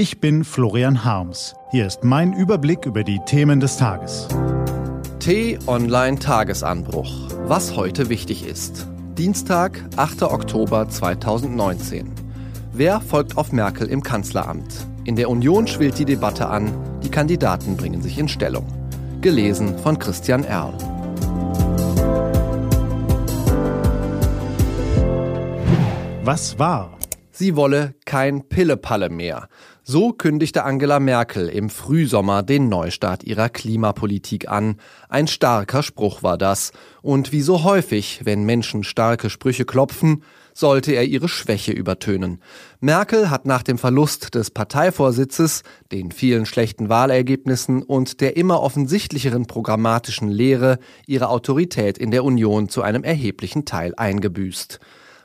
Ich bin Florian Harms. Hier ist mein Überblick über die Themen des Tages. T-Online Tagesanbruch. Was heute wichtig ist. Dienstag, 8. Oktober 2019. Wer folgt auf Merkel im Kanzleramt? In der Union schwillt die Debatte an. Die Kandidaten bringen sich in Stellung. Gelesen von Christian Erl. Was war? Sie wolle kein Pillepalle mehr. So kündigte Angela Merkel im Frühsommer den Neustart ihrer Klimapolitik an. Ein starker Spruch war das. Und wie so häufig, wenn Menschen starke Sprüche klopfen, sollte er ihre Schwäche übertönen. Merkel hat nach dem Verlust des Parteivorsitzes, den vielen schlechten Wahlergebnissen und der immer offensichtlicheren programmatischen Lehre ihre Autorität in der Union zu einem erheblichen Teil eingebüßt.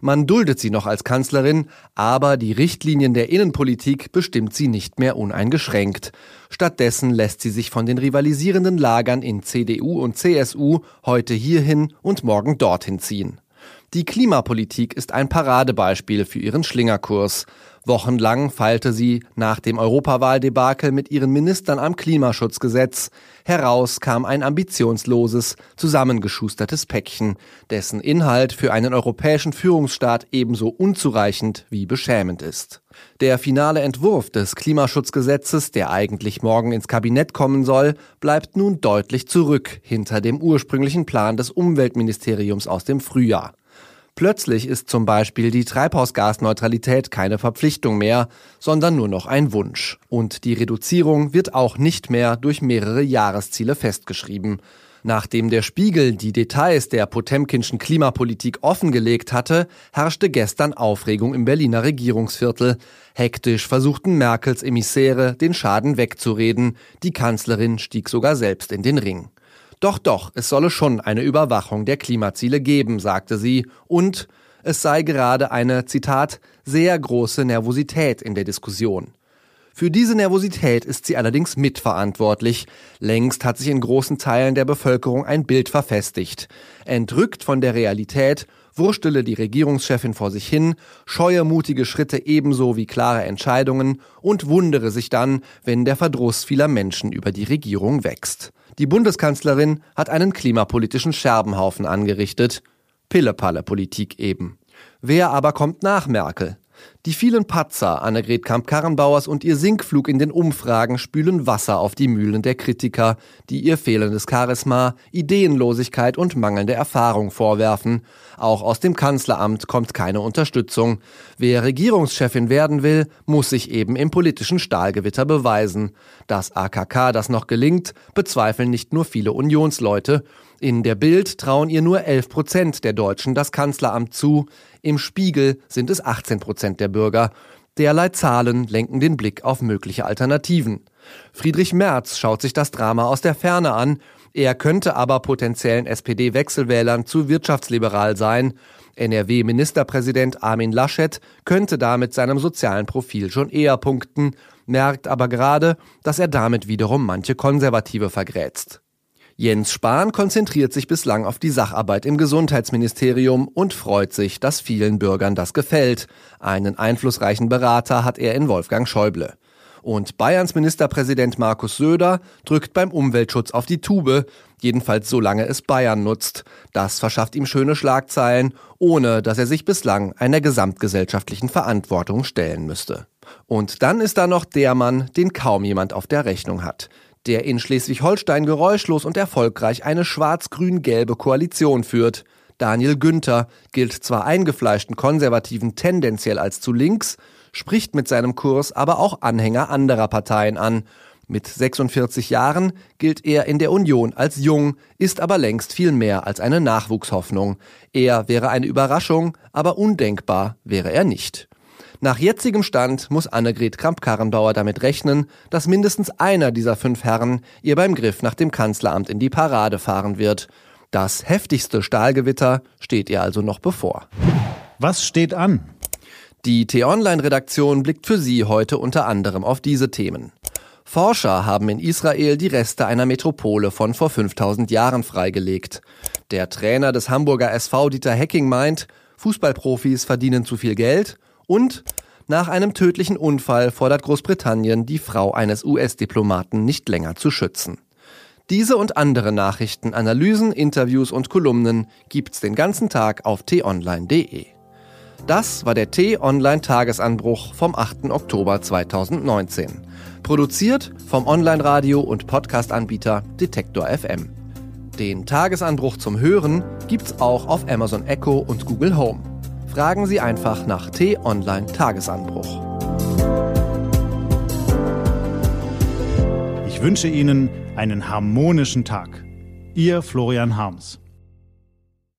Man duldet sie noch als Kanzlerin, aber die Richtlinien der Innenpolitik bestimmt sie nicht mehr uneingeschränkt. Stattdessen lässt sie sich von den rivalisierenden Lagern in CDU und CSU heute hierhin und morgen dorthin ziehen. Die Klimapolitik ist ein Paradebeispiel für ihren Schlingerkurs. Wochenlang feilte sie nach dem Europawahldebakel mit ihren Ministern am Klimaschutzgesetz. Heraus kam ein ambitionsloses, zusammengeschustertes Päckchen, dessen Inhalt für einen europäischen Führungsstaat ebenso unzureichend wie beschämend ist. Der finale Entwurf des Klimaschutzgesetzes, der eigentlich morgen ins Kabinett kommen soll, bleibt nun deutlich zurück hinter dem ursprünglichen Plan des Umweltministeriums aus dem Frühjahr. Plötzlich ist zum Beispiel die Treibhausgasneutralität keine Verpflichtung mehr, sondern nur noch ein Wunsch. Und die Reduzierung wird auch nicht mehr durch mehrere Jahresziele festgeschrieben. Nachdem der Spiegel die Details der Potemkinschen Klimapolitik offengelegt hatte, herrschte gestern Aufregung im Berliner Regierungsviertel. Hektisch versuchten Merkels Emissäre, den Schaden wegzureden. Die Kanzlerin stieg sogar selbst in den Ring. Doch, doch, es solle schon eine Überwachung der Klimaziele geben, sagte sie, und es sei gerade eine, Zitat, sehr große Nervosität in der Diskussion. Für diese Nervosität ist sie allerdings mitverantwortlich. Längst hat sich in großen Teilen der Bevölkerung ein Bild verfestigt. Entrückt von der Realität wurstele die Regierungschefin vor sich hin, scheue mutige Schritte ebenso wie klare Entscheidungen und wundere sich dann, wenn der Verdruss vieler Menschen über die Regierung wächst. Die Bundeskanzlerin hat einen klimapolitischen Scherbenhaufen angerichtet. Pillepalle-Politik eben. Wer aber kommt nach Merkel? Die vielen Patzer Annegret Kamp-Karrenbauers und ihr Sinkflug in den Umfragen spülen Wasser auf die Mühlen der Kritiker, die ihr fehlendes Charisma, Ideenlosigkeit und mangelnde Erfahrung vorwerfen. Auch aus dem Kanzleramt kommt keine Unterstützung. Wer Regierungschefin werden will, muss sich eben im politischen Stahlgewitter beweisen. Dass AKK das noch gelingt, bezweifeln nicht nur viele Unionsleute. In der Bild trauen ihr nur 11 Prozent der Deutschen das Kanzleramt zu. Im Spiegel sind es 18 Prozent der Bürger. Derlei Zahlen lenken den Blick auf mögliche Alternativen. Friedrich Merz schaut sich das Drama aus der Ferne an. Er könnte aber potenziellen SPD-Wechselwählern zu wirtschaftsliberal sein. NRW-Ministerpräsident Armin Laschet könnte da mit seinem sozialen Profil schon eher punkten, merkt aber gerade, dass er damit wiederum manche Konservative vergrätzt. Jens Spahn konzentriert sich bislang auf die Sacharbeit im Gesundheitsministerium und freut sich, dass vielen Bürgern das gefällt. Einen einflussreichen Berater hat er in Wolfgang Schäuble. Und Bayerns Ministerpräsident Markus Söder drückt beim Umweltschutz auf die Tube, jedenfalls solange es Bayern nutzt. Das verschafft ihm schöne Schlagzeilen, ohne dass er sich bislang einer gesamtgesellschaftlichen Verantwortung stellen müsste. Und dann ist da noch der Mann, den kaum jemand auf der Rechnung hat der in Schleswig-Holstein geräuschlos und erfolgreich eine schwarz-grün-gelbe Koalition führt. Daniel Günther gilt zwar eingefleischten Konservativen tendenziell als zu links, spricht mit seinem Kurs aber auch Anhänger anderer Parteien an. Mit 46 Jahren gilt er in der Union als jung, ist aber längst viel mehr als eine Nachwuchshoffnung. Er wäre eine Überraschung, aber undenkbar wäre er nicht. Nach jetzigem Stand muss Annegret Kramp-Karrenbauer damit rechnen, dass mindestens einer dieser fünf Herren ihr beim Griff nach dem Kanzleramt in die Parade fahren wird. Das heftigste Stahlgewitter steht ihr also noch bevor. Was steht an? Die T-Online-Redaktion blickt für Sie heute unter anderem auf diese Themen. Forscher haben in Israel die Reste einer Metropole von vor 5000 Jahren freigelegt. Der Trainer des Hamburger SV Dieter Hecking meint, Fußballprofis verdienen zu viel Geld und Nach einem tödlichen Unfall fordert Großbritannien die Frau eines US-Diplomaten nicht länger zu schützen. Diese und andere Nachrichten, Analysen, Interviews und Kolumnen gibt's den ganzen Tag auf t-online.de. Das war der T-Online-Tagesanbruch vom 8. Oktober 2019. Produziert vom Online-Radio- und Podcast-Anbieter Detektor FM. Den Tagesanbruch zum Hören gibt's auch auf Amazon Echo und Google Home. Fragen Sie einfach nach T-Online Tagesanbruch. Ich wünsche Ihnen einen harmonischen Tag. Ihr Florian Harms.